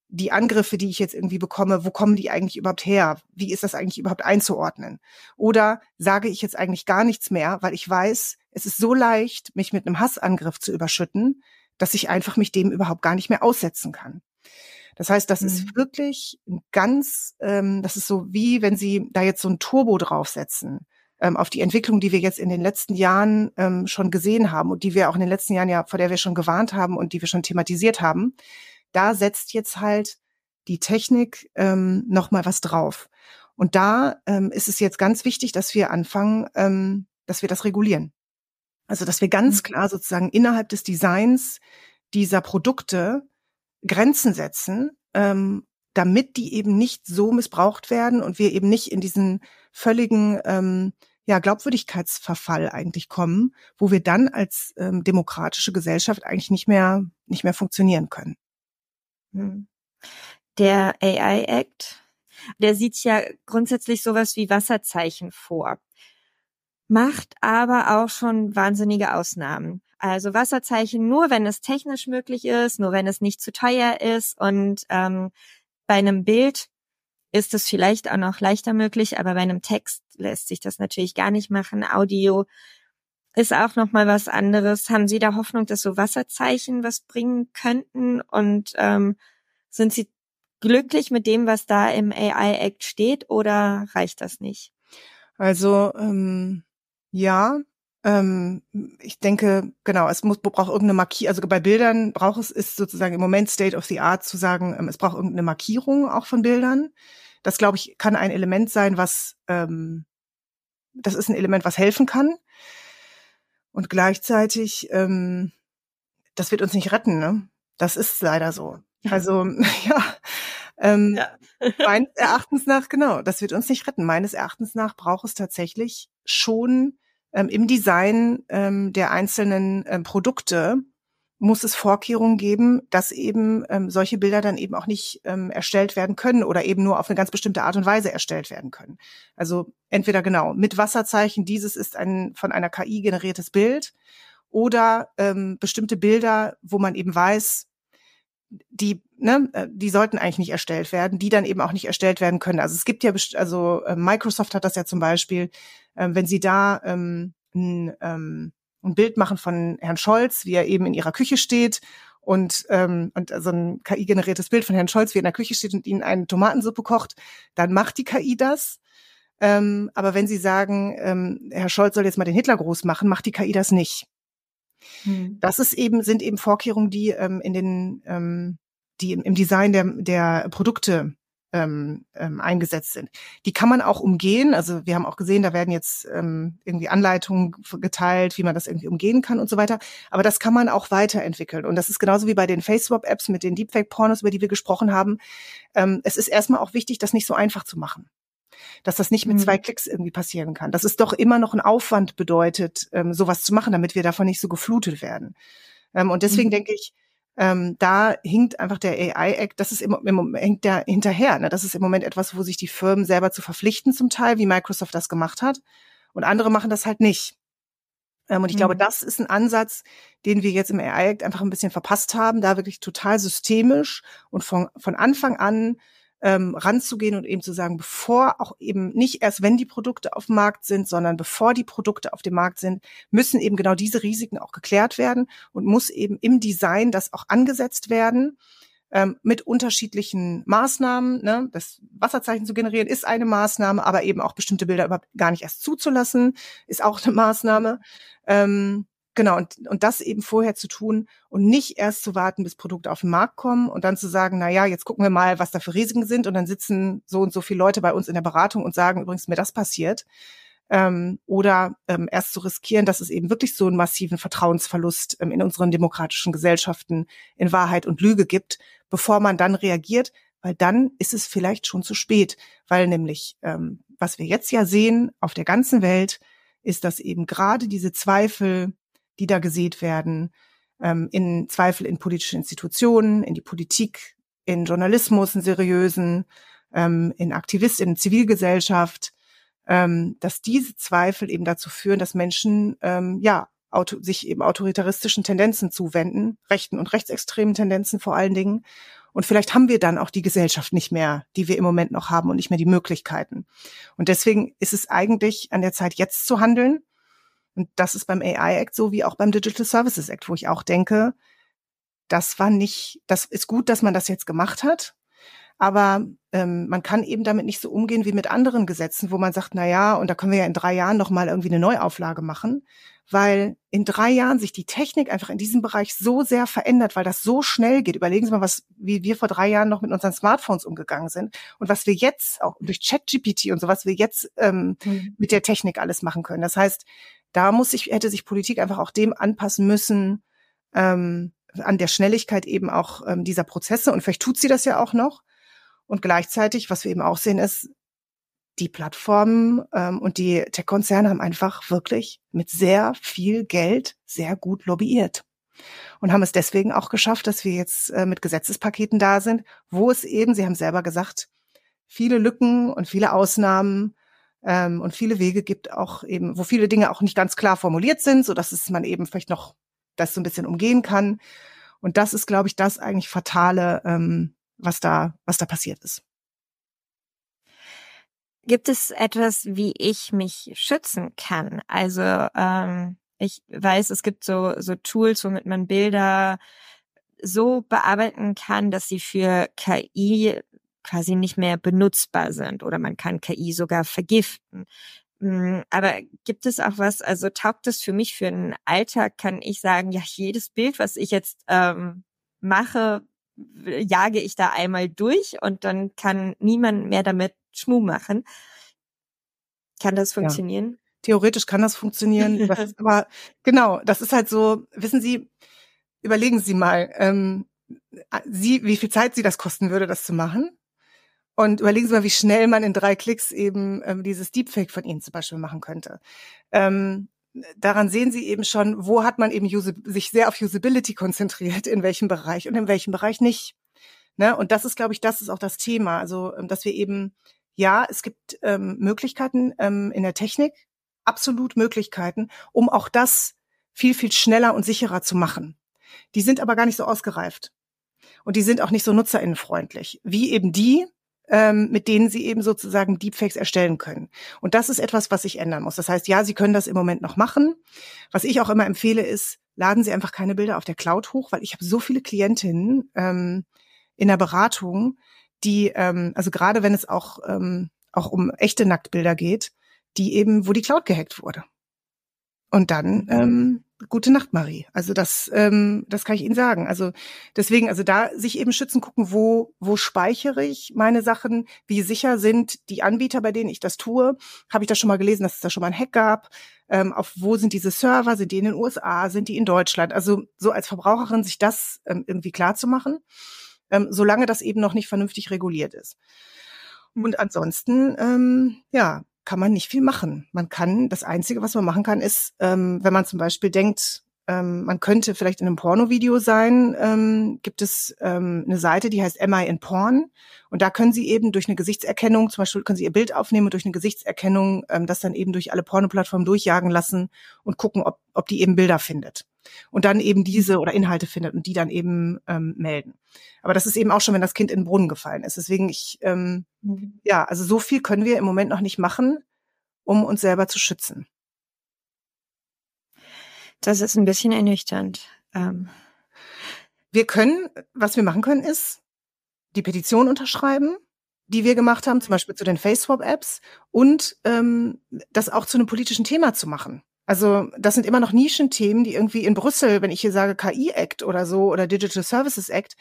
[SPEAKER 3] die Angriffe, die ich jetzt irgendwie bekomme, wo kommen die eigentlich überhaupt her? Wie ist das eigentlich überhaupt einzuordnen? Oder sage ich jetzt eigentlich gar nichts mehr, weil ich weiß, es ist so leicht, mich mit einem Hassangriff zu überschütten, dass ich einfach mich dem überhaupt gar nicht mehr aussetzen kann. Das heißt, das mhm. ist wirklich ganz, ähm, das ist so wie, wenn Sie da jetzt so ein Turbo draufsetzen ähm, auf die Entwicklung, die wir jetzt in den letzten Jahren ähm, schon gesehen haben und die wir auch in den letzten Jahren ja, vor der wir schon gewarnt haben und die wir schon thematisiert haben da setzt jetzt halt die Technik ähm, noch mal was drauf. Und da ähm, ist es jetzt ganz wichtig, dass wir anfangen, ähm, dass wir das regulieren. Also dass wir ganz mhm. klar sozusagen innerhalb des Designs dieser Produkte Grenzen setzen, ähm, damit die eben nicht so missbraucht werden und wir eben nicht in diesen völligen ähm, ja, Glaubwürdigkeitsverfall eigentlich kommen, wo wir dann als ähm, demokratische Gesellschaft eigentlich nicht mehr nicht mehr funktionieren können.
[SPEAKER 2] Hm. Der AI Act, der sieht ja grundsätzlich sowas wie Wasserzeichen vor, macht aber auch schon wahnsinnige Ausnahmen. Also Wasserzeichen nur, wenn es technisch möglich ist, nur wenn es nicht zu teuer ist und ähm, bei einem Bild ist es vielleicht auch noch leichter möglich, aber bei einem Text lässt sich das natürlich gar nicht machen. Audio ist auch noch mal was anderes. Haben Sie da Hoffnung, dass so Wasserzeichen was bringen könnten? Und ähm, sind Sie glücklich mit dem, was da im AI Act steht, oder reicht das nicht?
[SPEAKER 3] Also ähm, ja, ähm, ich denke, genau, es muss braucht irgendeine Markierung, also bei Bildern braucht es, ist sozusagen im Moment State of the Art zu sagen, ähm, es braucht irgendeine Markierung auch von Bildern. Das, glaube ich, kann ein Element sein, was ähm, das ist ein Element, was helfen kann. Und gleichzeitig, ähm, das wird uns nicht retten, ne? Das ist leider so. Also, ja. Ähm, ja. meines Erachtens nach, genau, das wird uns nicht retten. Meines Erachtens nach braucht es tatsächlich schon ähm, im Design ähm, der einzelnen ähm, Produkte muss es Vorkehrungen geben, dass eben ähm, solche Bilder dann eben auch nicht ähm, erstellt werden können oder eben nur auf eine ganz bestimmte Art und Weise erstellt werden können. Also entweder genau mit Wasserzeichen, dieses ist ein von einer KI generiertes Bild, oder ähm, bestimmte Bilder, wo man eben weiß, die, ne, äh, die sollten eigentlich nicht erstellt werden, die dann eben auch nicht erstellt werden können. Also es gibt ja, also äh, Microsoft hat das ja zum Beispiel, äh, wenn sie da ähm, ein, ähm, ein Bild machen von Herrn Scholz, wie er eben in ihrer Küche steht und, ähm, und so ein KI-generiertes Bild von Herrn Scholz, wie er in der Küche steht und ihnen eine Tomatensuppe kocht, dann macht die KI das. Ähm, aber wenn Sie sagen, ähm, Herr Scholz soll jetzt mal den Hitler groß machen, macht die KI das nicht. Hm. Das ist eben, sind eben Vorkehrungen, die ähm, in den, ähm, die im, im Design der, der Produkte ähm, ähm, eingesetzt sind. Die kann man auch umgehen. Also wir haben auch gesehen, da werden jetzt ähm, irgendwie Anleitungen geteilt, wie man das irgendwie umgehen kann und so weiter. Aber das kann man auch weiterentwickeln. Und das ist genauso wie bei den FaceSwap-Apps mit den Deepfake-Pornos, über die wir gesprochen haben. Ähm, es ist erstmal auch wichtig, das nicht so einfach zu machen dass das nicht mit mhm. zwei Klicks irgendwie passieren kann. Dass es doch immer noch ein Aufwand bedeutet, ähm, sowas zu machen, damit wir davon nicht so geflutet werden. Ähm, und deswegen mhm. denke ich, ähm, da hinkt einfach der AI-Act, das ist im, im hängt der hinterher. Ne? Das ist im Moment etwas, wo sich die Firmen selber zu verpflichten zum Teil, wie Microsoft das gemacht hat. Und andere machen das halt nicht. Ähm, und ich mhm. glaube, das ist ein Ansatz, den wir jetzt im AI-Act einfach ein bisschen verpasst haben, da wirklich total systemisch und von, von Anfang an ähm, ranzugehen und eben zu sagen, bevor auch eben nicht erst, wenn die Produkte auf dem Markt sind, sondern bevor die Produkte auf dem Markt sind, müssen eben genau diese Risiken auch geklärt werden und muss eben im Design das auch angesetzt werden ähm, mit unterschiedlichen Maßnahmen. Ne? Das Wasserzeichen zu generieren ist eine Maßnahme, aber eben auch bestimmte Bilder überhaupt gar nicht erst zuzulassen, ist auch eine Maßnahme. Ähm, Genau, und, und das eben vorher zu tun und nicht erst zu warten, bis Produkte auf den Markt kommen und dann zu sagen, na ja, jetzt gucken wir mal, was da für Risiken sind und dann sitzen so und so viele Leute bei uns in der Beratung und sagen übrigens, mir das passiert. ähm, oder ähm, erst zu riskieren, dass es eben wirklich so einen massiven Vertrauensverlust ähm, in unseren demokratischen Gesellschaften in Wahrheit und Lüge gibt, bevor man dann reagiert, weil dann ist es vielleicht schon zu spät, weil nämlich, ähm, was wir jetzt ja sehen auf der ganzen Welt, ist, dass eben gerade diese Zweifel, die da gesät werden, ähm, in Zweifel in politische Institutionen, in die Politik, in Journalismus, in seriösen, ähm, in Aktivistinnen, Zivilgesellschaft, ähm, dass diese Zweifel eben dazu führen, dass Menschen ähm, ja auto, sich eben autoritaristischen Tendenzen zuwenden, rechten und rechtsextremen Tendenzen vor allen Dingen. Und vielleicht haben wir dann auch die Gesellschaft nicht mehr, die wir im Moment noch haben und nicht mehr die Möglichkeiten. Und deswegen ist es eigentlich an der Zeit, jetzt zu handeln. Und das ist beim AI Act so wie auch beim Digital Services Act, wo ich auch denke, das war nicht, das ist gut, dass man das jetzt gemacht hat. Aber ähm, man kann eben damit nicht so umgehen wie mit anderen Gesetzen, wo man sagt, na ja, und da können wir ja in drei Jahren noch mal irgendwie eine Neuauflage machen, weil in drei Jahren sich die Technik einfach in diesem Bereich so sehr verändert, weil das so schnell geht. Überlegen Sie mal, was wie wir vor drei Jahren noch mit unseren Smartphones umgegangen sind und was wir jetzt auch durch ChatGPT und so was wir jetzt ähm, mhm. mit der Technik alles machen können. Das heißt, da muss sich hätte sich Politik einfach auch dem anpassen müssen. Ähm, an der Schnelligkeit eben auch ähm, dieser Prozesse und vielleicht tut sie das ja auch noch. Und gleichzeitig, was wir eben auch sehen, ist, die Plattformen ähm, und die Tech-Konzerne haben einfach wirklich mit sehr viel Geld sehr gut lobbyiert und haben es deswegen auch geschafft, dass wir jetzt äh, mit Gesetzespaketen da sind, wo es eben, Sie haben selber gesagt, viele Lücken und viele Ausnahmen ähm, und viele Wege gibt, auch eben, wo viele Dinge auch nicht ganz klar formuliert sind, so dass es man eben vielleicht noch das so ein bisschen umgehen kann. Und das ist, glaube ich, das eigentlich Fatale, ähm, was da, was da passiert ist.
[SPEAKER 2] Gibt es etwas, wie ich mich schützen kann? Also ähm, ich weiß, es gibt so, so Tools, womit man Bilder so bearbeiten kann, dass sie für KI quasi nicht mehr benutzbar sind oder man kann KI sogar vergiften. Hm, aber gibt es auch was, also taugt es für mich für einen Alltag, kann ich sagen, ja, jedes Bild, was ich jetzt ähm, mache, jage ich da einmal durch und dann kann niemand mehr damit Schmuh machen. Kann das funktionieren?
[SPEAKER 3] Ja. Theoretisch kann das funktionieren, das aber genau, das ist halt so, wissen Sie, überlegen Sie mal, ähm, Sie, wie viel Zeit Sie das kosten würde, das zu machen? Und überlegen Sie mal, wie schnell man in drei Klicks eben ähm, dieses Deepfake von Ihnen zum Beispiel machen könnte. Ähm, daran sehen Sie eben schon, wo hat man eben Use sich sehr auf Usability konzentriert, in welchem Bereich und in welchem Bereich nicht. Ne? Und das ist, glaube ich, das ist auch das Thema. Also, ähm, dass wir eben, ja, es gibt ähm, Möglichkeiten ähm, in der Technik, absolut Möglichkeiten, um auch das viel, viel schneller und sicherer zu machen. Die sind aber gar nicht so ausgereift. Und die sind auch nicht so nutzerinnenfreundlich, wie eben die, ähm, mit denen sie eben sozusagen Deepfakes erstellen können. Und das ist etwas, was sich ändern muss. Das heißt, ja, Sie können das im Moment noch machen. Was ich auch immer empfehle, ist, laden Sie einfach keine Bilder auf der Cloud hoch, weil ich habe so viele Klientinnen ähm, in der Beratung, die, ähm, also gerade wenn es auch, ähm, auch um echte Nacktbilder geht, die eben, wo die Cloud gehackt wurde. Und dann ähm, gute Nacht, Marie. Also das, ähm, das kann ich Ihnen sagen. Also deswegen, also da sich eben schützen, gucken, wo, wo speichere ich meine Sachen, wie sicher sind die Anbieter, bei denen ich das tue. Habe ich das schon mal gelesen, dass es da schon mal ein Hack gab? Ähm, auf wo sind diese Server? Sind die in den USA? Sind die in Deutschland? Also so als Verbraucherin sich das ähm, irgendwie klar zu machen, ähm, solange das eben noch nicht vernünftig reguliert ist. Und ansonsten, ähm, ja, kann man nicht viel machen. Man kann, das Einzige, was man machen kann, ist, ähm, wenn man zum Beispiel denkt, ähm, man könnte vielleicht in einem Pornovideo sein, ähm, gibt es ähm, eine Seite, die heißt Am I in Porn? Und da können Sie eben durch eine Gesichtserkennung, zum Beispiel können Sie Ihr Bild aufnehmen und durch eine Gesichtserkennung ähm, das dann eben durch alle Pornoplattformen durchjagen lassen und gucken, ob, ob die eben Bilder findet. Und dann eben diese oder Inhalte findet und die dann eben ähm, melden. Aber das ist eben auch schon, wenn das Kind in den Brunnen gefallen ist. Deswegen ich, ähm, mhm. ja, also so viel können wir im Moment noch nicht machen, um uns selber zu schützen.
[SPEAKER 2] Das ist ein bisschen ernüchternd. Ähm.
[SPEAKER 3] Wir können, was wir machen können, ist die Petition unterschreiben, die wir gemacht haben, zum Beispiel zu den FaceSwap-Apps und ähm, das auch zu einem politischen Thema zu machen. Also das sind immer noch Nischenthemen, die irgendwie in Brüssel, wenn ich hier sage KI-Act oder so oder Digital Services Act,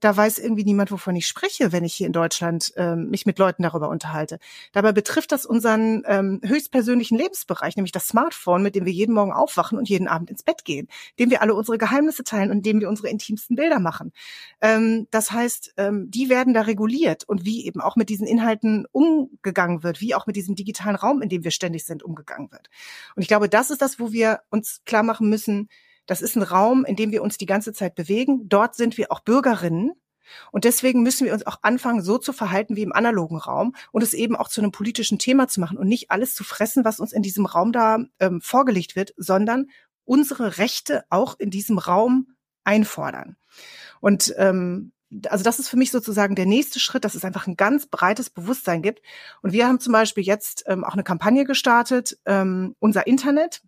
[SPEAKER 3] da weiß irgendwie niemand, wovon ich spreche, wenn ich hier in Deutschland ähm, mich mit Leuten darüber unterhalte. Dabei betrifft das unseren ähm, höchstpersönlichen Lebensbereich, nämlich das Smartphone, mit dem wir jeden Morgen aufwachen und jeden Abend ins Bett gehen, dem wir alle unsere Geheimnisse teilen und dem wir unsere intimsten Bilder machen. Ähm, das heißt, ähm, die werden da reguliert und wie eben auch mit diesen Inhalten umgegangen wird, wie auch mit diesem digitalen Raum, in dem wir ständig sind, umgegangen wird. Und ich glaube, das ist das, wo wir uns klar machen müssen, das ist ein Raum, in dem wir uns die ganze Zeit bewegen. Dort sind wir auch Bürgerinnen. Und deswegen müssen wir uns auch anfangen, so zu verhalten wie im analogen Raum und es eben auch zu einem politischen Thema zu machen und nicht alles zu fressen, was uns in diesem Raum da ähm, vorgelegt wird, sondern unsere Rechte auch in diesem Raum einfordern. Und ähm, also das ist für mich sozusagen der nächste Schritt, dass es einfach ein ganz breites Bewusstsein gibt. Und wir haben zum Beispiel jetzt ähm, auch eine Kampagne gestartet, ähm, unser Internet,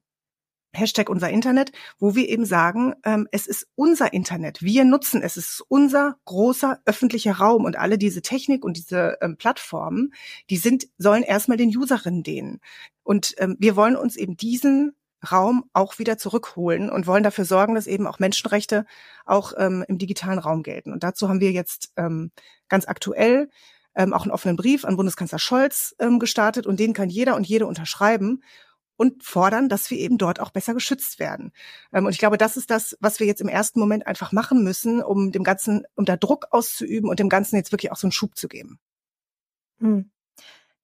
[SPEAKER 3] Hashtag unser Internet, wo wir eben sagen, ähm, es ist unser Internet. Wir nutzen es. Es ist unser großer öffentlicher Raum und alle diese Technik und diese ähm, Plattformen, die sind, sollen erstmal den Userinnen dienen. Und ähm, wir wollen uns eben diesen Raum auch wieder zurückholen und wollen dafür sorgen, dass eben auch Menschenrechte auch ähm, im digitalen Raum gelten. Und dazu haben wir jetzt ähm, ganz aktuell ähm, auch einen offenen Brief an Bundeskanzler Scholz ähm, gestartet und den kann jeder und jede unterschreiben und fordern, dass wir eben dort auch besser geschützt werden. Ähm, und ich glaube, das ist das, was wir jetzt im ersten Moment einfach machen müssen, um dem Ganzen, um da Druck auszuüben und dem Ganzen jetzt wirklich auch so einen Schub zu geben.
[SPEAKER 2] Hm.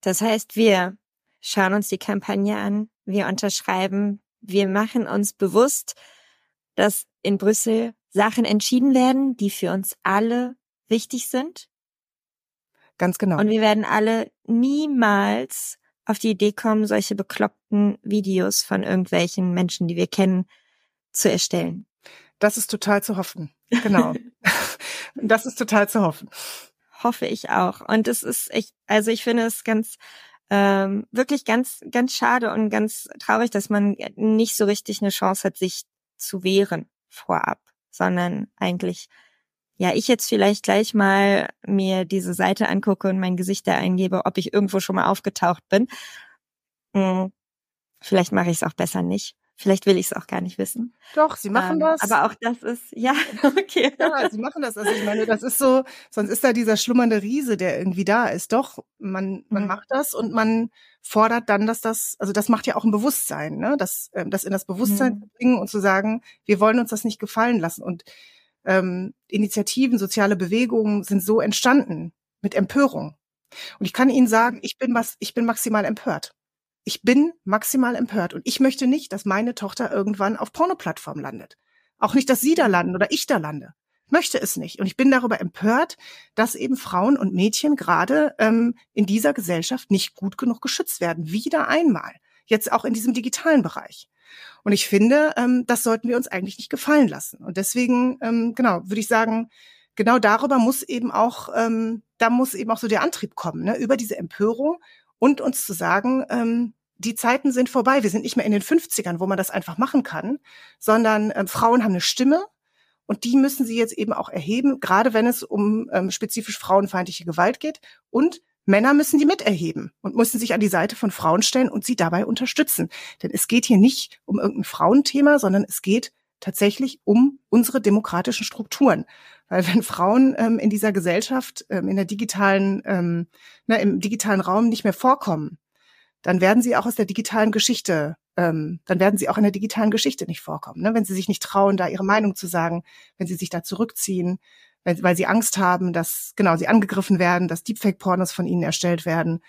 [SPEAKER 2] Das heißt, wir schauen uns die Kampagne an, wir unterschreiben, wir machen uns bewusst, dass in Brüssel Sachen entschieden werden, die für uns alle wichtig sind.
[SPEAKER 3] Ganz genau.
[SPEAKER 2] Und wir werden alle niemals auf die Idee kommen, solche bekloppten Videos von irgendwelchen Menschen, die wir kennen, zu erstellen.
[SPEAKER 3] Das ist total zu hoffen. Genau. das ist total zu hoffen.
[SPEAKER 2] Hoffe ich auch. Und es ist echt, also ich finde es ganz, ähm, wirklich ganz, ganz schade und ganz traurig, dass man nicht so richtig eine Chance hat, sich zu wehren vorab, sondern eigentlich ja, ich jetzt vielleicht gleich mal mir diese Seite angucke und mein Gesicht da eingebe, ob ich irgendwo schon mal aufgetaucht bin. Hm, vielleicht mache ich es auch besser nicht. Vielleicht will ich es auch gar nicht wissen.
[SPEAKER 3] Doch, sie machen ähm, das.
[SPEAKER 2] Aber auch das ist, ja, okay.
[SPEAKER 3] Ja, sie machen das. Also ich meine, das ist so, sonst ist da dieser schlummernde Riese, der irgendwie da ist. Doch, man, man mhm. macht das und man fordert dann, dass das, also das macht ja auch ein Bewusstsein, ne? Das, ähm, das in das Bewusstsein mhm. zu bringen und zu sagen, wir wollen uns das nicht gefallen lassen. Und ähm, Initiativen, soziale Bewegungen sind so entstanden mit Empörung. Und ich kann Ihnen sagen, ich bin was, ich bin maximal empört. Ich bin maximal empört und ich möchte nicht, dass meine Tochter irgendwann auf Pornoplattform landet. Auch nicht, dass Sie da landen oder ich da lande. Möchte es nicht. Und ich bin darüber empört, dass eben Frauen und Mädchen gerade ähm, in dieser Gesellschaft nicht gut genug geschützt werden. Wieder einmal. Jetzt auch in diesem digitalen Bereich. Und ich finde, ähm, das sollten wir uns eigentlich nicht gefallen lassen. Und deswegen, ähm, genau, würde ich sagen, genau darüber muss eben auch, ähm, da muss eben auch so der Antrieb kommen, ne, über diese Empörung und uns zu sagen, ähm, die Zeiten sind vorbei. Wir sind nicht mehr in den 50ern, wo man das einfach machen kann, sondern ähm, Frauen haben eine Stimme und die müssen sie jetzt eben auch erheben, gerade wenn es um ähm, spezifisch frauenfeindliche Gewalt geht und Männer müssen die miterheben und müssen sich an die Seite von Frauen stellen und sie dabei unterstützen. Denn es geht hier nicht um irgendein Frauenthema, sondern es geht tatsächlich um unsere demokratischen Strukturen. Weil wenn Frauen ähm, in dieser Gesellschaft, ähm, in der digitalen, ähm, na, im digitalen Raum nicht mehr vorkommen, dann werden sie auch aus der digitalen Geschichte, ähm, dann werden sie auch in der digitalen Geschichte nicht vorkommen. Ne? Wenn sie sich nicht trauen, da ihre Meinung zu sagen, wenn sie sich da zurückziehen, weil, weil sie Angst haben, dass genau sie angegriffen werden, dass Deepfake-Pornos von ihnen erstellt werden,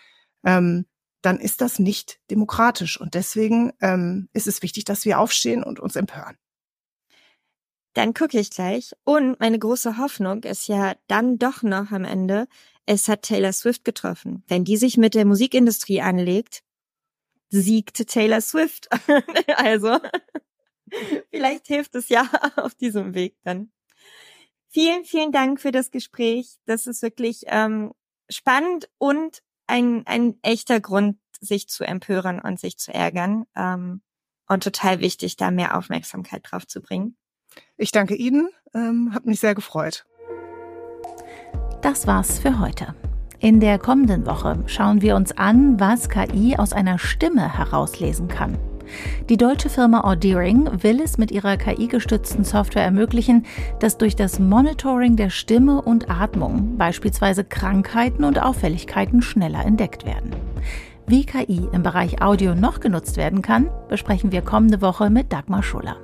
[SPEAKER 3] ähm, dann ist das nicht demokratisch. Und deswegen ähm, ist es wichtig, dass wir aufstehen und uns empören.
[SPEAKER 2] Dann gucke ich gleich. Und meine große Hoffnung ist ja dann doch noch am Ende, es hat Taylor Swift getroffen. Wenn die sich mit der Musikindustrie anlegt, siegt Taylor Swift. also, vielleicht hilft es ja auf diesem Weg dann. Vielen, vielen Dank für das Gespräch. Das ist wirklich ähm, spannend und ein, ein echter Grund, sich zu empören und sich zu ärgern. Ähm, und total wichtig, da mehr Aufmerksamkeit drauf zu bringen.
[SPEAKER 3] Ich danke Ihnen, ähm, hat mich sehr gefreut.
[SPEAKER 1] Das war's für heute. In der kommenden Woche schauen wir uns an, was KI aus einer Stimme herauslesen kann. Die deutsche Firma Audeering will es mit ihrer KI-gestützten Software ermöglichen, dass durch das Monitoring der Stimme und Atmung beispielsweise Krankheiten und Auffälligkeiten schneller entdeckt werden. Wie KI im Bereich Audio noch genutzt werden kann, besprechen wir kommende Woche mit Dagmar Schuller.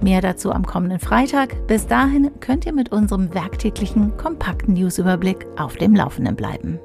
[SPEAKER 1] Mehr dazu am kommenden Freitag. Bis dahin könnt ihr mit unserem werktäglichen kompakten Newsüberblick auf dem Laufenden bleiben.